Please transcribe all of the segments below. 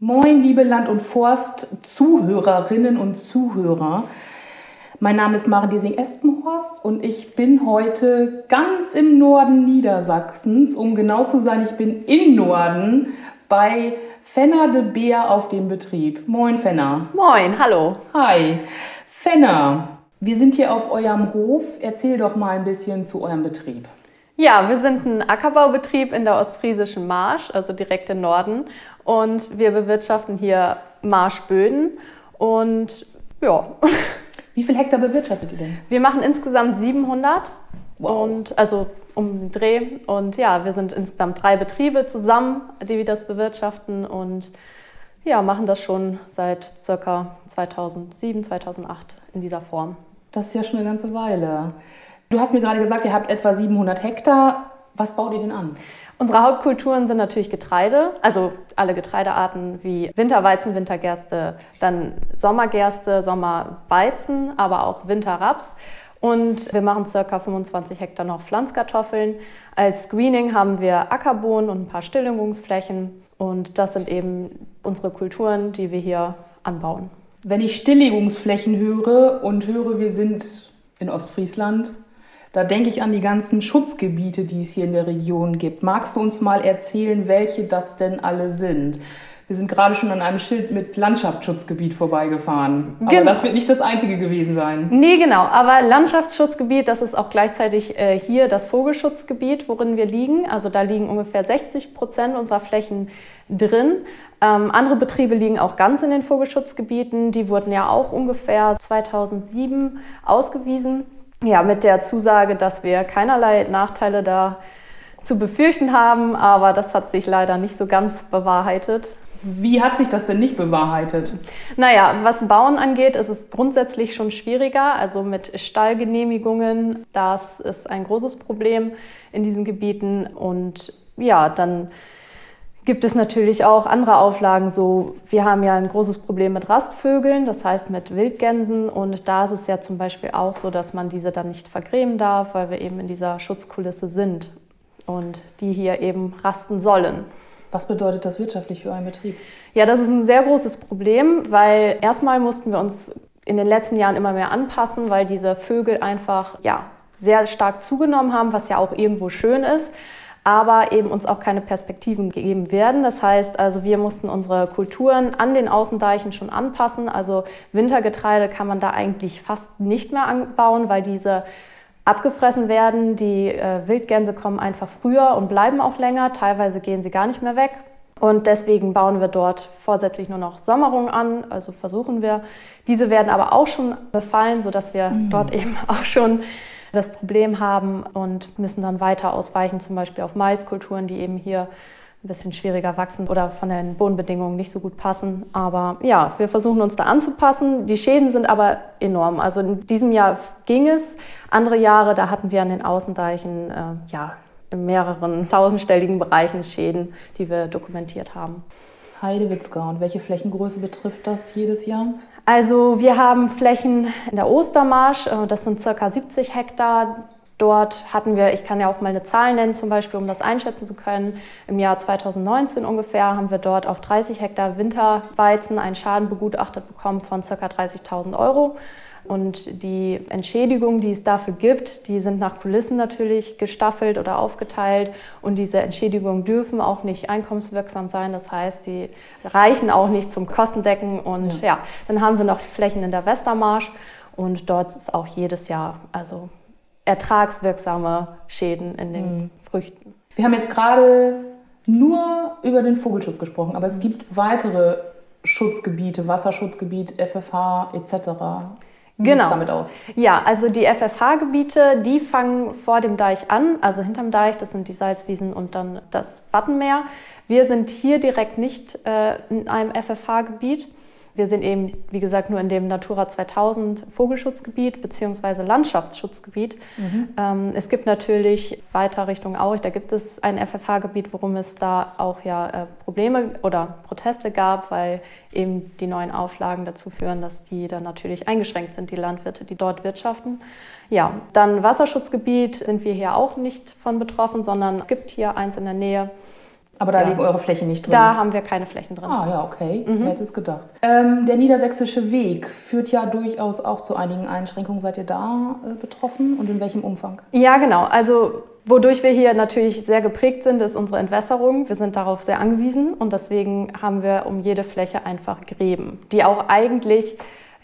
Moin, liebe Land- und Forst-Zuhörerinnen und Zuhörer. Mein Name ist Maren Desing-Espenhorst und ich bin heute ganz im Norden Niedersachsens. Um genau zu sein, ich bin im Norden bei Fenner de Beer auf dem Betrieb. Moin, Fenner. Moin, hallo. Hi. Fenner, wir sind hier auf eurem Hof. Erzähl doch mal ein bisschen zu eurem Betrieb. Ja, wir sind ein Ackerbaubetrieb in der ostfriesischen Marsch, also direkt im Norden. Und wir bewirtschaften hier Marschböden. Und ja. Wie viel Hektar bewirtschaftet ihr denn? Wir machen insgesamt 700. Wow. Und also um den Dreh. Und ja, wir sind insgesamt drei Betriebe zusammen, die das bewirtschaften. Und ja, machen das schon seit circa 2007, 2008 in dieser Form. Das ist ja schon eine ganze Weile. Du hast mir gerade gesagt, ihr habt etwa 700 Hektar. Was baut ihr denn an? Unsere Hauptkulturen sind natürlich Getreide, also alle Getreidearten wie Winterweizen, Wintergerste, dann Sommergerste, Sommerweizen, aber auch Winterraps. Und wir machen ca. 25 Hektar noch Pflanzkartoffeln. Als Screening haben wir Ackerbohnen und ein paar Stilllegungsflächen. Und das sind eben unsere Kulturen, die wir hier anbauen. Wenn ich Stilllegungsflächen höre und höre, wir sind in Ostfriesland, da denke ich an die ganzen Schutzgebiete, die es hier in der Region gibt. Magst du uns mal erzählen, welche das denn alle sind? Wir sind gerade schon an einem Schild mit Landschaftsschutzgebiet vorbeigefahren. Aber Genau. das wird nicht das einzige gewesen sein. Nee, genau. Aber Landschaftsschutzgebiet, das ist auch gleichzeitig äh, hier das Vogelschutzgebiet, worin wir liegen. Also da liegen ungefähr 60 Prozent unserer Flächen drin. Ähm, andere Betriebe liegen auch ganz in den Vogelschutzgebieten. Die wurden ja auch ungefähr 2007 ausgewiesen. Ja, mit der Zusage, dass wir keinerlei Nachteile da zu befürchten haben. Aber das hat sich leider nicht so ganz bewahrheitet. Wie hat sich das denn nicht bewahrheitet? Naja, was Bauen angeht, ist es grundsätzlich schon schwieriger. Also mit Stallgenehmigungen, das ist ein großes Problem in diesen Gebieten. Und ja, dann gibt es natürlich auch andere Auflagen. So, wir haben ja ein großes Problem mit Rastvögeln, das heißt mit Wildgänsen. Und da ist es ja zum Beispiel auch so, dass man diese dann nicht vergrämen darf, weil wir eben in dieser Schutzkulisse sind und die hier eben rasten sollen. Was bedeutet das wirtschaftlich für euren Betrieb? Ja, das ist ein sehr großes Problem, weil erstmal mussten wir uns in den letzten Jahren immer mehr anpassen, weil diese Vögel einfach ja, sehr stark zugenommen haben, was ja auch irgendwo schön ist, aber eben uns auch keine Perspektiven gegeben werden. Das heißt also, wir mussten unsere Kulturen an den Außendeichen schon anpassen. Also Wintergetreide kann man da eigentlich fast nicht mehr anbauen, weil diese abgefressen werden. Die äh, Wildgänse kommen einfach früher und bleiben auch länger. Teilweise gehen sie gar nicht mehr weg. Und deswegen bauen wir dort vorsätzlich nur noch Sommerung an, also versuchen wir. Diese werden aber auch schon befallen, sodass wir dort eben auch schon das Problem haben und müssen dann weiter ausweichen, zum Beispiel auf Maiskulturen, die eben hier ein bisschen schwieriger wachsen oder von den Bodenbedingungen nicht so gut passen. Aber ja, wir versuchen uns da anzupassen. Die Schäden sind aber enorm. Also in diesem Jahr ging es. Andere Jahre, da hatten wir an den Außendeichen äh, ja, in mehreren tausendstelligen Bereichen Schäden, die wir dokumentiert haben. Heidewitzka. Und welche Flächengröße betrifft das jedes Jahr? Also wir haben Flächen in der Ostermarsch, äh, das sind circa 70 Hektar. Dort hatten wir, ich kann ja auch mal eine Zahl nennen, zum Beispiel, um das einschätzen zu können. Im Jahr 2019 ungefähr haben wir dort auf 30 Hektar Winterweizen einen Schaden begutachtet bekommen von ca. 30.000 Euro. Und die Entschädigungen, die es dafür gibt, die sind nach Kulissen natürlich gestaffelt oder aufgeteilt. Und diese Entschädigungen dürfen auch nicht einkommenswirksam sein. Das heißt, die reichen auch nicht zum Kostendecken. Und ja, dann haben wir noch Flächen in der Westermarsch. Und dort ist auch jedes Jahr also ertragswirksame Schäden in den Früchten. Wir haben jetzt gerade nur über den Vogelschutz gesprochen, aber es gibt weitere Schutzgebiete, Wasserschutzgebiet, FFH etc. Wie Genau. damit aus? Ja, also die FFH-Gebiete, die fangen vor dem Deich an, also hinterm Deich, das sind die Salzwiesen und dann das Wattenmeer. Wir sind hier direkt nicht äh, in einem FFH-Gebiet. Wir sind eben, wie gesagt, nur in dem Natura 2000 Vogelschutzgebiet bzw. Landschaftsschutzgebiet. Ähm, es gibt natürlich weiter Richtung Aurich, da gibt es ein FFH-Gebiet, worum es da auch ja äh, Probleme oder Proteste gab, weil eben die neuen Auflagen dazu führen, dass die dann natürlich eingeschränkt sind, die Landwirte, die dort wirtschaften. Ja, dann Wasserschutzgebiet sind wir hier auch nicht von betroffen, sondern es gibt hier eins in der Nähe. Aber da Ja. liegen eure Flächen nicht drin. Da haben wir keine Flächen drin. Ah ja, okay. Mhm. Wer hätte es gedacht. Ähm, der niedersächsische Weg führt ja durchaus auch zu einigen Einschränkungen. Seid ihr da äh, betroffen und in welchem Umfang? Ja, genau. Also wodurch wir hier natürlich sehr geprägt sind, ist unsere Entwässerung. Wir sind darauf sehr angewiesen und deswegen haben wir um jede Fläche einfach Gräben, die auch eigentlich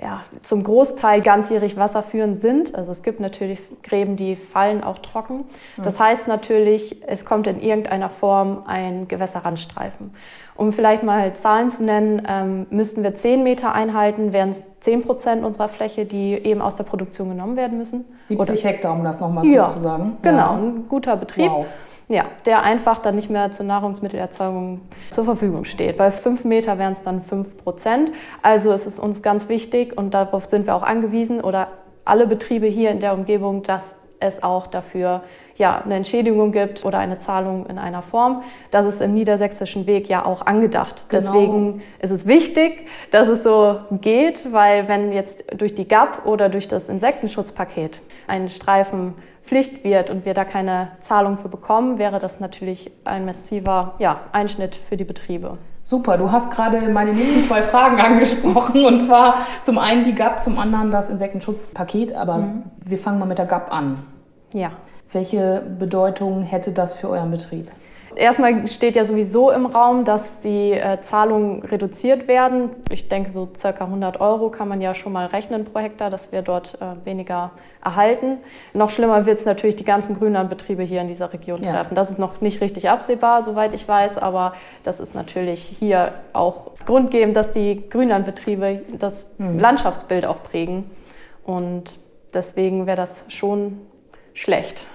ja, zum Großteil ganzjährig wasserführend sind. Also es gibt natürlich Gräben, die fallen auch trocken. Das heißt natürlich, es kommt in irgendeiner Form ein Gewässerrandstreifen. Um vielleicht mal Zahlen zu nennen, ähm, müssten wir 10 Meter einhalten, wären es 10 Prozent unserer Fläche, die eben aus der Produktion genommen werden müssen. 70 Hektar, um das nochmal Ja, kurz zu sagen. Genau, Ja. ein guter Betrieb. Wow. Ja, der einfach dann nicht mehr zur Nahrungsmittelerzeugung zur Verfügung steht. Bei 5 Meter wären es dann 5 Prozent. Also es ist uns ganz wichtig und darauf sind wir auch angewiesen oder alle Betriebe hier in der Umgebung, dass es auch dafür ja, eine Entschädigung gibt oder eine Zahlung in einer Form. Das ist im niedersächsischen Weg ja auch angedacht. Genau. Deswegen ist es wichtig, dass es so geht, weil wenn jetzt durch die GAP oder durch das Insektenschutzpaket ein Streifen Pflicht wird und wir da keine Zahlung für bekommen, wäre das natürlich ein massiver ja, Einschnitt für die Betriebe. Super, du hast gerade meine nächsten zwei Fragen angesprochen. Und zwar zum einen die GAP, zum anderen das Insektenschutzpaket. Aber Mhm. wir fangen mal mit der GAP an. Ja. Welche Bedeutung hätte das für euren Betrieb? Erstmal steht ja sowieso im Raum, dass die äh, Zahlungen reduziert werden. Ich denke, so circa 100 Euro kann man ja schon mal rechnen pro Hektar, dass wir dort äh, weniger erhalten. Noch schlimmer wird es natürlich die ganzen Grünlandbetriebe hier in dieser Region Ja. treffen. Das ist noch nicht richtig absehbar, soweit ich weiß, aber das ist natürlich hier auch grundgebend, dass die Grünlandbetriebe das Landschaftsbild auch prägen. Und deswegen wäre das schon schlecht.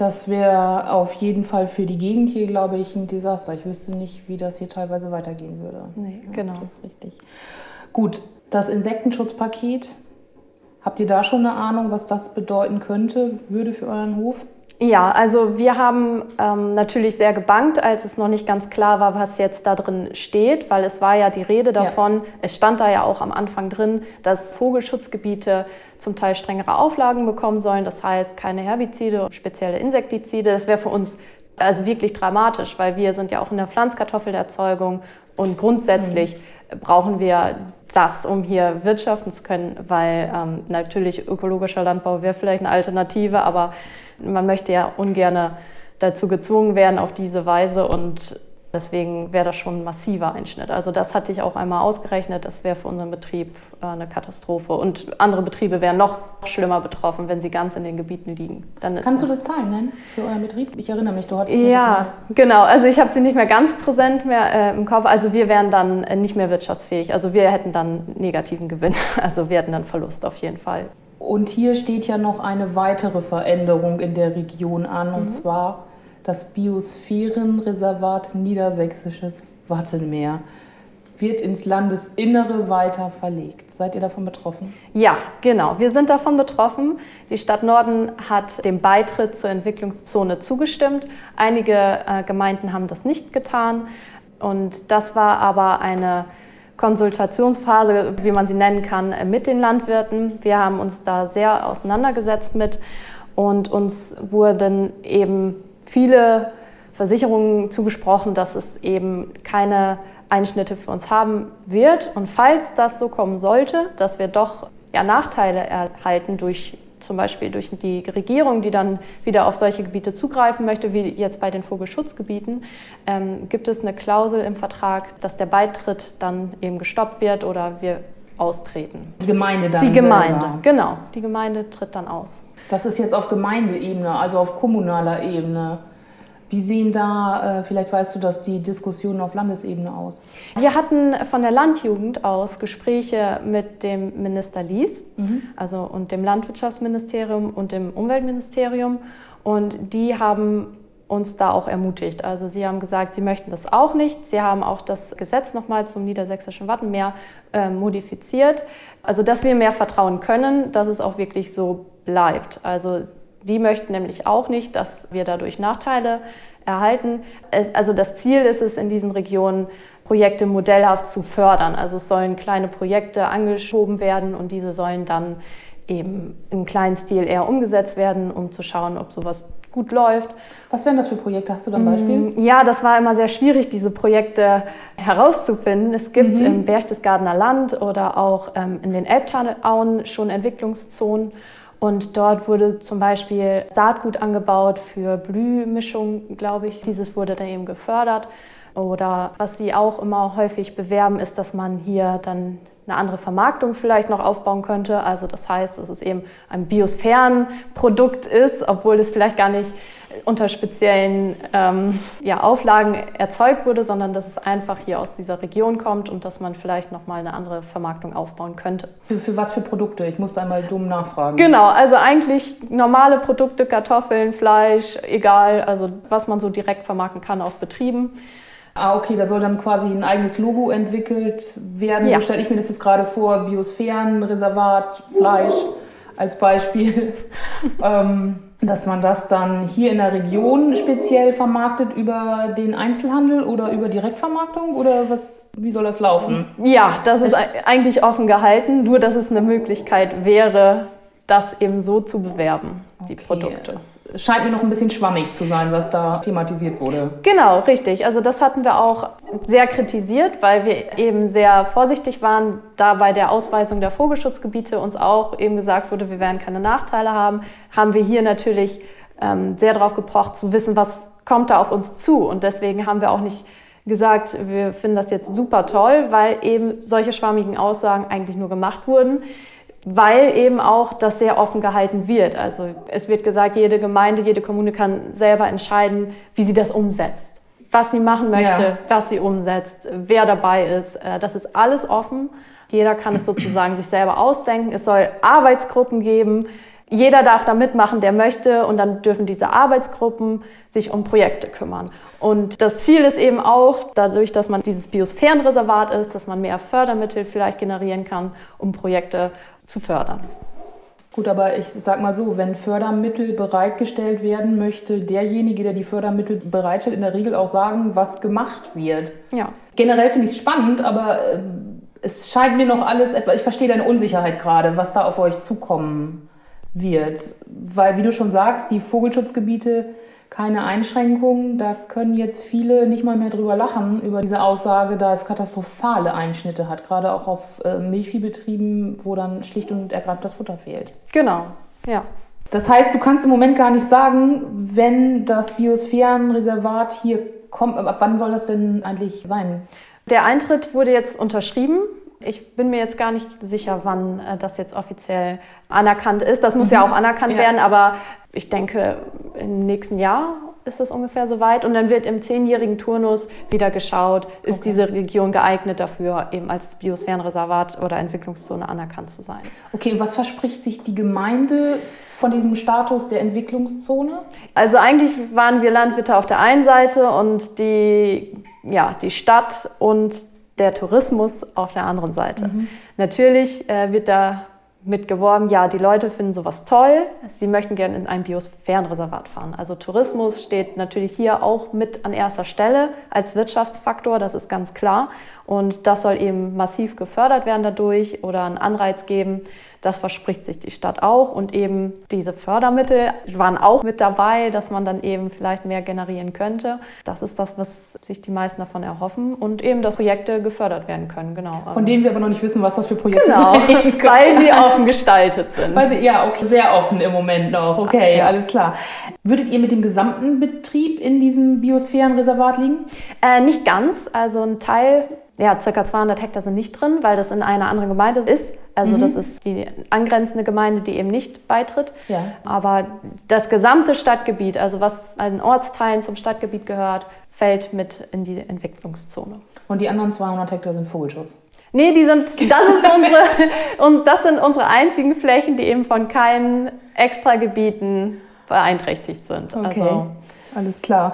Das wäre auf jeden Fall für die Gegend hier, glaube ich, ein Desaster. Ich wüsste nicht, wie das hier teilweise weitergehen würde. Nee, Ja, genau. Das ist richtig. Gut, das Insektenschutzpaket. Habt ihr da schon eine Ahnung, was das bedeuten könnte, würde für euren Hof? Ja, also wir haben ähm, natürlich sehr gebankt, als es noch nicht ganz klar war, was jetzt da drin steht, weil es war ja die Rede davon, es stand da ja auch am Anfang drin, dass Vogelschutzgebiete zum Teil strengere Auflagen bekommen sollen, das heißt keine Herbizide, spezielle Insektizide. Das wäre für uns also wirklich dramatisch, weil wir sind ja auch in der Pflanzkartoffelerzeugung und grundsätzlich brauchen wir das, um hier wirtschaften zu können, weil ähm, natürlich ökologischer Landbau wäre vielleicht eine Alternative, aber man möchte ja ungern dazu gezwungen werden auf diese Weise und deswegen wäre das schon ein massiver Einschnitt. Also das hatte ich auch einmal ausgerechnet, das wäre für unseren Betrieb äh, eine Katastrophe und andere Betriebe wären noch schlimmer betroffen, wenn sie ganz in den Gebieten liegen. Kannst du eine Zahl nennen für euren Betrieb? Ich erinnere mich, du hattest ja, genau. Also ich habe sie nicht mehr ganz präsent mehr äh, im Kopf. Also wir wären dann äh, nicht mehr wirtschaftsfähig. Also wir hätten dann negativen Gewinn. Also wir hätten dann Verlust auf jeden Fall. Und hier steht ja noch eine weitere Veränderung in der Region an, Mhm. und zwar das Biosphärenreservat Niedersächsisches Wattenmeer wird ins Landesinnere weiter verlegt. Seid ihr davon betroffen? Ja, genau. Wir sind davon betroffen. Die Stadt Norden hat dem Beitritt zur Entwicklungszone zugestimmt. Einige äh, Gemeinden haben das nicht getan. Und das war aber eine Konsultationsphase, wie man sie nennen kann, mit den Landwirten. Wir haben uns da sehr auseinandergesetzt mit und uns wurden eben viele Versicherungen zugesprochen, dass es eben keine Einschnitte für uns haben wird. Und falls das so kommen sollte, dass wir doch ja, Nachteile erhalten durch zum Beispiel durch die Regierung, die dann wieder auf solche Gebiete zugreifen möchte, wie jetzt bei den Vogelschutzgebieten, ähm, gibt es eine Klausel im Vertrag, dass der Beitritt dann eben gestoppt wird oder wir austreten. Die Gemeinde dann Die Gemeinde, selber. genau. Die Gemeinde tritt dann aus. Das ist jetzt auf Gemeindeebene, also auf kommunaler Ebene. Wie sehen da, äh, vielleicht weißt du das, die Diskussionen auf Landesebene aus? Wir hatten von der Landjugend aus Gespräche mit dem Minister Lies also, und dem Landwirtschaftsministerium und dem Umweltministerium. Und die haben uns da auch ermutigt. Also sie haben gesagt, sie möchten das auch nicht. Sie haben auch das Gesetz nochmal zum niedersächsischen Wattenmeer äh, modifiziert. Also dass wir mehr vertrauen können, dass es auch wirklich so bleibt. Also die möchten nämlich auch nicht, dass wir dadurch Nachteile erhalten. Also das Ziel ist es in diesen Regionen, Projekte modellhaft zu fördern. Also es sollen kleine Projekte angeschoben werden und diese sollen dann eben im kleinen Stil eher umgesetzt werden, um zu schauen, ob sowas gut läuft. Was wären das für Projekte? Hast du da ein Beispiel? Mm, ja, das war immer sehr schwierig, diese Projekte herauszufinden. Es gibt mhm. im Berchtesgadener Land oder auch ähm, in den Elbtalauen schon Entwicklungszonen. Und dort wurde zum Beispiel Saatgut angebaut für Blühmischung, glaube ich. Dieses wurde dann eben gefördert. Oder was sie auch immer häufig bewerben, ist, dass man hier dann eine andere Vermarktung vielleicht noch aufbauen könnte. Also das heißt, dass es eben ein Biosphärenprodukt ist, obwohl es vielleicht gar nicht unter speziellen ähm, ja, Auflagen erzeugt wurde, sondern dass es einfach hier aus dieser Region kommt und dass man vielleicht nochmal eine andere Vermarktung aufbauen könnte. Für, was für Produkte? Ich muss einmal dumm nachfragen. Genau, also eigentlich normale Produkte, Kartoffeln, Fleisch, egal, also was man so direkt vermarkten kann aus Betrieben. Ah, okay, da soll dann quasi ein eigenes Logo entwickelt werden. Ja. So stelle ich mir das jetzt gerade vor, Biosphärenreservat, Fleisch als Beispiel. ähm, dass man das dann hier in der Region speziell vermarktet über den Einzelhandel oder über Direktvermarktung oder was, wie soll das laufen? Ja, das ist es eigentlich offen gehalten, nur dass es eine Möglichkeit wäre, das eben so zu bewerben, die okay. Produkte. Es scheint mir noch ein bisschen schwammig zu sein, was da thematisiert wurde. Genau, richtig. Also das hatten wir auch sehr kritisiert, weil wir eben sehr vorsichtig waren, da bei der Ausweisung der Vogelschutzgebiete uns auch eben gesagt wurde, wir werden keine Nachteile haben, haben wir hier natürlich ähm, sehr darauf gepocht zu wissen, was kommt da auf uns zu. Und deswegen haben wir auch nicht gesagt, wir finden das jetzt super toll, weil eben solche schwammigen Aussagen eigentlich nur gemacht wurden weil eben auch das sehr offen gehalten wird. Also es wird gesagt, jede Gemeinde, jede Kommune kann selber entscheiden, wie sie das umsetzt. Was sie machen möchte, ja. was sie umsetzt, wer dabei ist. Äh, das ist alles offen. Jeder kann es sozusagen sich selber ausdenken. Es soll Arbeitsgruppen geben. Jeder darf da mitmachen, der möchte. Und dann dürfen diese Arbeitsgruppen sich um Projekte kümmern. Und das Ziel ist eben auch, dadurch, dass man dieses Biosphärenreservat ist, dass man mehr Fördermittel vielleicht generieren kann, um Projekte zu fördern. Gut, aber ich sag mal so, wenn Fördermittel bereitgestellt werden, möchte derjenige, der die Fördermittel bereitstellt, in der Regel auch sagen, was gemacht wird. Ja. Generell finde ich es spannend, aber äh, es scheint mir noch alles etwas, ich verstehe deine Unsicherheit gerade, was da auf euch zukommen wird. Weil, wie du schon sagst, die Vogelschutzgebiete keine Einschränkungen. Da können jetzt viele nicht mal mehr drüber lachen, über diese Aussage, da es katastrophale Einschnitte hat, gerade auch auf äh, Milchviehbetrieben, wo dann schlicht und ergreifend das Futter fehlt. Genau, ja. Das heißt, du kannst im Moment gar nicht sagen, wenn das Biosphärenreservat hier kommt, ab wann soll das denn eigentlich sein? Der Eintritt wurde jetzt unterschrieben. Ich bin mir jetzt gar nicht sicher, wann äh, das jetzt offiziell anerkannt ist. Das muss mhm. ja auch anerkannt ja. werden, aber ich denke, im nächsten Jahr ist es ungefähr soweit. Und dann wird im zehnjährigen Turnus wieder geschaut, ist okay. diese Region geeignet dafür, eben als Biosphärenreservat oder Entwicklungszone anerkannt zu sein. Okay, und was verspricht sich die Gemeinde von diesem Status der Entwicklungszone? Also eigentlich waren wir Landwirte auf der einen Seite und die, ja, die Stadt und der Tourismus auf der anderen Seite. Mhm. Natürlich äh, wird da mitgeworben, ja, die Leute finden sowas toll, sie möchten gerne in ein Biosphärenreservat fahren. Also Tourismus steht natürlich hier auch mit an erster Stelle als Wirtschaftsfaktor, das ist ganz klar. Und das soll eben massiv gefördert werden dadurch oder einen Anreiz geben, das verspricht sich die Stadt auch und eben diese Fördermittel waren auch mit dabei, dass man dann eben vielleicht mehr generieren könnte. Das ist das, was sich die meisten davon erhoffen und eben, dass Projekte gefördert werden können, genau. Von denen wir aber noch nicht wissen, was das für Projekte genau, können. weil sie offen gestaltet sind. Weil sie, ja, okay, sehr offen im Moment noch. Okay, ja. alles klar. Würdet ihr mit dem gesamten Betrieb in diesem Biosphärenreservat liegen? Äh, nicht ganz, also ein Teil ja, circa 200 Hektar sind nicht drin, weil das in einer anderen Gemeinde ist. Also mhm. das ist die angrenzende Gemeinde, die eben nicht beitritt. Ja. Aber das gesamte Stadtgebiet, also was an Ortsteilen zum Stadtgebiet gehört, fällt mit in die Entwicklungszone. Und die anderen 200 Hektar sind Vogelschutz? Nee, die sind, das ist unsere, und das sind unsere einzigen Flächen, die eben von keinen Extragebieten beeinträchtigt sind. Okay, also, alles klar.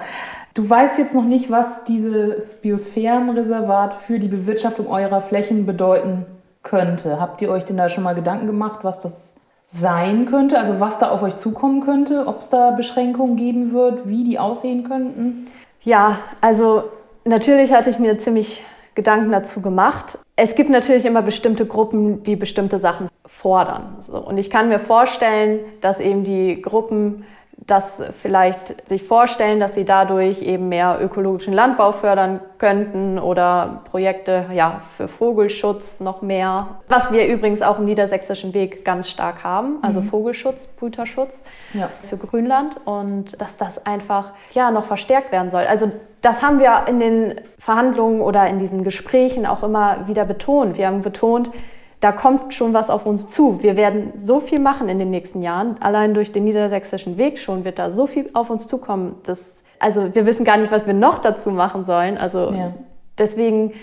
Du weißt jetzt noch nicht, was dieses Biosphärenreservat für die Bewirtschaftung eurer Flächen bedeuten könnte. Habt ihr euch denn da schon mal Gedanken gemacht, was das sein könnte? Also was da auf euch zukommen könnte? Ob es da Beschränkungen geben wird? Wie die aussehen könnten? Ja, also natürlich hatte ich mir ziemlich Gedanken dazu gemacht. Es gibt natürlich immer bestimmte Gruppen, die bestimmte Sachen fordern. So, und ich kann mir vorstellen, dass eben die Gruppen das vielleicht sich vorstellen, dass sie dadurch eben mehr ökologischen Landbau fördern könnten oder Projekte ja, für Vogelschutz noch mehr. Was wir übrigens auch im Niedersächsischen Weg ganz stark haben, also mhm. Vogelschutz, Brüterschutz ja. für Grünland und dass das einfach ja, noch verstärkt werden soll. Also das haben wir in den Verhandlungen oder in diesen Gesprächen auch immer wieder betont. Wir haben betont, da kommt schon was auf uns zu. Wir werden so viel machen in den nächsten Jahren. Allein durch den niedersächsischen Weg schon wird da so viel auf uns zukommen. Dass, also wir wissen gar nicht, was wir noch dazu machen sollen. Also ja. deswegen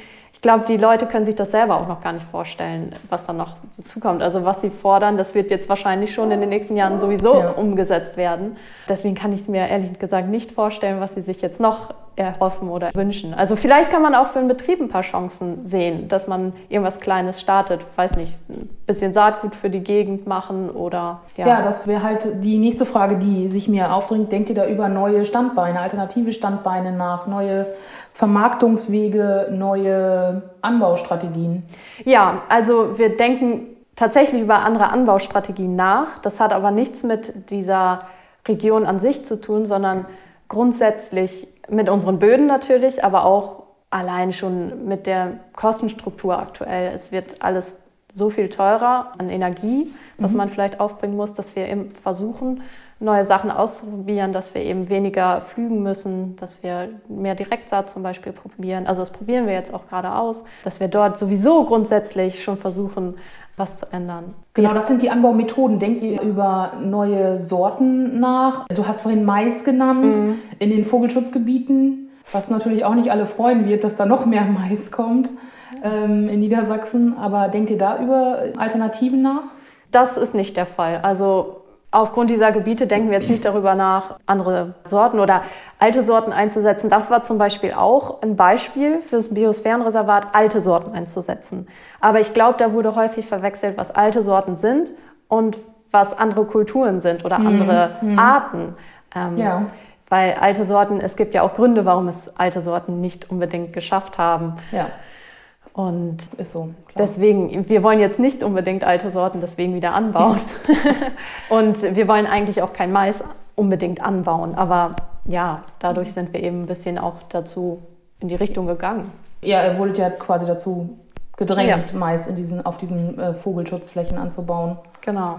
glaube, die Leute können sich das selber auch noch gar nicht vorstellen, was dann noch dazukommt. Also was sie fordern, das wird jetzt wahrscheinlich schon in den nächsten Jahren sowieso ja. umgesetzt werden. Deswegen kann ich es mir ehrlich gesagt nicht vorstellen, was sie sich jetzt noch erhoffen oder wünschen. Also vielleicht kann man auch für einen Betrieb ein paar Chancen sehen, dass man irgendwas Kleines startet, weiß nicht, ein bisschen Saatgut für die Gegend machen oder ja. Ja, das wäre halt die nächste Frage, die sich mir aufdringt. Denkt ihr da über neue Standbeine, alternative Standbeine nach, neue Vermarktungswege, neue Anbaustrategien? Ja, also wir denken tatsächlich über andere Anbaustrategien nach. Das hat aber nichts mit dieser Region an sich zu tun, sondern grundsätzlich mit unseren Böden natürlich, aber auch allein schon mit der Kostenstruktur aktuell. Es wird alles so viel teurer an Energie, was mhm. man vielleicht aufbringen muss, dass wir eben versuchen, neue Sachen auszuprobieren, dass wir eben weniger flügen müssen, dass wir mehr Direktsaat zum Beispiel probieren. Also das probieren wir jetzt auch gerade aus, dass wir dort sowieso grundsätzlich schon versuchen, was zu ändern. Genau, das sind die Anbaumethoden. Denkt ihr über neue Sorten nach? Du hast vorhin Mais genannt mhm. in den Vogelschutzgebieten, was natürlich auch nicht alle freuen wird, dass da noch mehr Mais kommt ähm, in Niedersachsen. Aber denkt ihr da über Alternativen nach? Das ist nicht der Fall. Also Aufgrund dieser Gebiete denken wir jetzt nicht darüber nach, andere Sorten oder alte Sorten einzusetzen. Das war zum Beispiel auch ein Beispiel fürs Biosphärenreservat, alte Sorten einzusetzen. Aber ich glaube, da wurde häufig verwechselt, was alte Sorten sind und was andere Kulturen sind oder mhm. andere mhm. Arten. Ähm, ja. Weil alte Sorten, es gibt ja auch Gründe, warum es alte Sorten nicht unbedingt geschafft haben. Ja. Und ist so. Klar. Deswegen, wir wollen jetzt nicht unbedingt alte Sorten deswegen wieder anbauen. und wir wollen eigentlich auch kein Mais unbedingt anbauen. Aber ja, dadurch sind wir eben ein bisschen auch dazu in die Richtung gegangen. Ja, ihr wurdet ja quasi dazu gedrängt, ja. Mais in diesen, auf diesen äh, Vogelschutzflächen anzubauen. Genau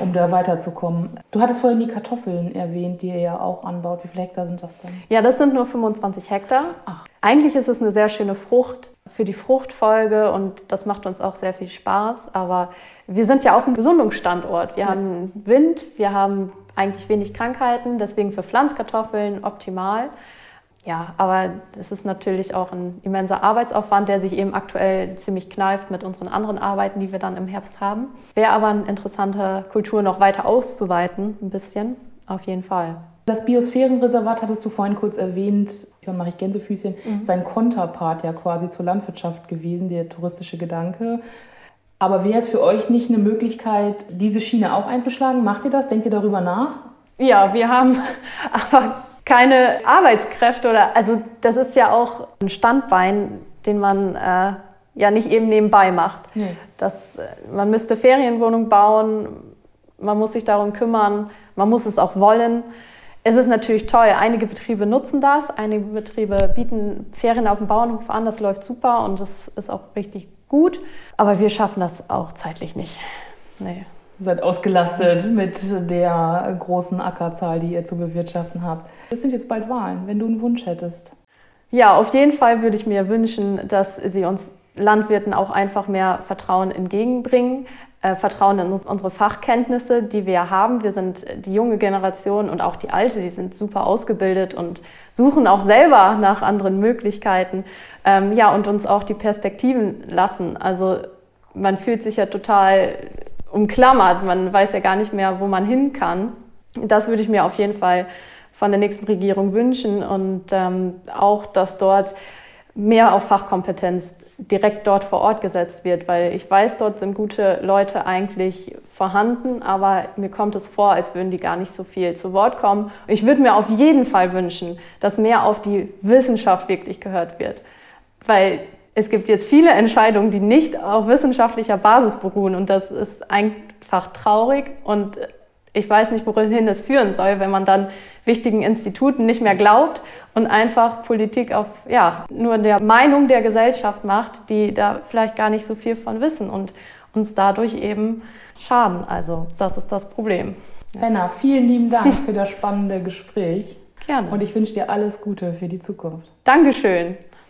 um da weiterzukommen. Du hattest vorhin die Kartoffeln erwähnt, die ihr ja auch anbaut. Wie viele Hektar sind das denn? Ja, das sind nur 25 Hektar. Ach. Eigentlich ist es eine sehr schöne Frucht für die Fruchtfolge und das macht uns auch sehr viel Spaß. Aber wir sind ja auch ein Gesundungsstandort. Wir ja. haben Wind, wir haben eigentlich wenig Krankheiten, deswegen für Pflanzkartoffeln optimal. Ja, aber es ist natürlich auch ein immenser Arbeitsaufwand, der sich eben aktuell ziemlich kneift mit unseren anderen Arbeiten, die wir dann im Herbst haben. Wäre aber eine interessante Kultur noch weiter auszuweiten, ein bisschen, auf jeden Fall. Das Biosphärenreservat hattest du vorhin kurz erwähnt, hier mache ich Gänsefüßchen, mhm. sein Konterpart ja quasi zur Landwirtschaft gewesen, der touristische Gedanke. Aber wäre es für euch nicht eine Möglichkeit, diese Schiene auch einzuschlagen? Macht ihr das? Denkt ihr darüber nach? Ja, wir haben aber keine Arbeitskräfte oder also das ist ja auch ein Standbein, den man äh, ja nicht eben nebenbei macht. Nee. Das, man müsste Ferienwohnungen bauen, man muss sich darum kümmern, man muss es auch wollen. Es ist natürlich toll, einige Betriebe nutzen das, einige Betriebe bieten Ferien auf dem Bauernhof an, das läuft super und das ist auch richtig gut, aber wir schaffen das auch zeitlich nicht. Nee seid ausgelastet mit der großen Ackerzahl, die ihr zu bewirtschaften habt. Es sind jetzt bald Wahlen, wenn du einen Wunsch hättest. Ja, auf jeden Fall würde ich mir wünschen, dass sie uns Landwirten auch einfach mehr Vertrauen entgegenbringen. Äh, Vertrauen in unsere Fachkenntnisse, die wir haben. Wir sind die junge Generation und auch die alte, die sind super ausgebildet und suchen auch selber nach anderen Möglichkeiten. Ähm, ja, und uns auch die Perspektiven lassen. Also man fühlt sich ja total umklammert. Man weiß ja gar nicht mehr, wo man hin kann. Das würde ich mir auf jeden Fall von der nächsten Regierung wünschen und ähm, auch, dass dort mehr auf Fachkompetenz direkt dort vor Ort gesetzt wird, weil ich weiß, dort sind gute Leute eigentlich vorhanden, aber mir kommt es vor, als würden die gar nicht so viel zu Wort kommen. Ich würde mir auf jeden Fall wünschen, dass mehr auf die Wissenschaft wirklich gehört wird, weil es gibt jetzt viele Entscheidungen, die nicht auf wissenschaftlicher Basis beruhen und das ist einfach traurig und ich weiß nicht, wohin es führen soll, wenn man dann wichtigen Instituten nicht mehr glaubt und einfach Politik auf ja, nur der Meinung der Gesellschaft macht, die da vielleicht gar nicht so viel von wissen und uns dadurch eben schaden. Also das ist das Problem. Fenna, vielen lieben Dank für das spannende Gespräch. Gerne. Und ich wünsche dir alles Gute für die Zukunft. Dankeschön.